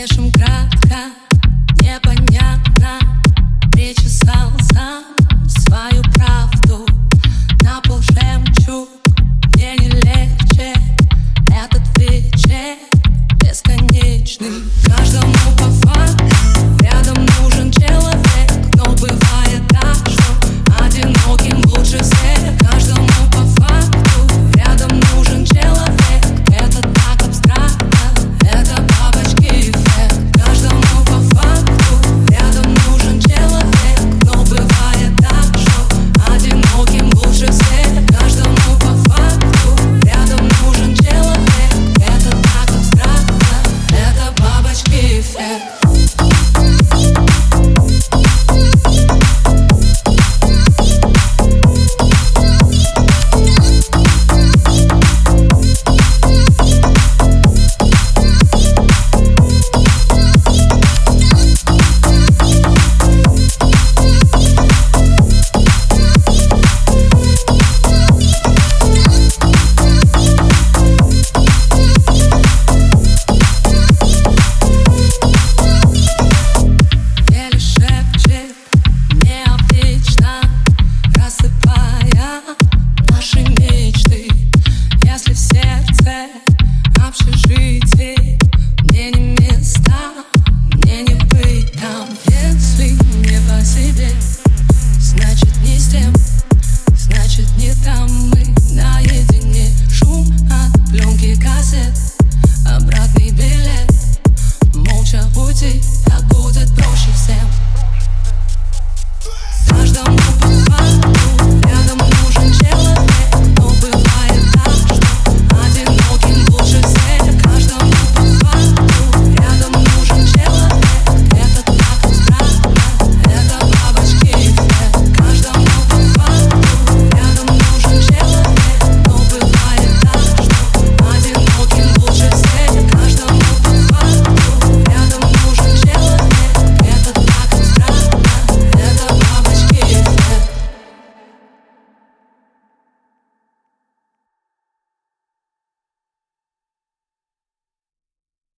Пишем кратко,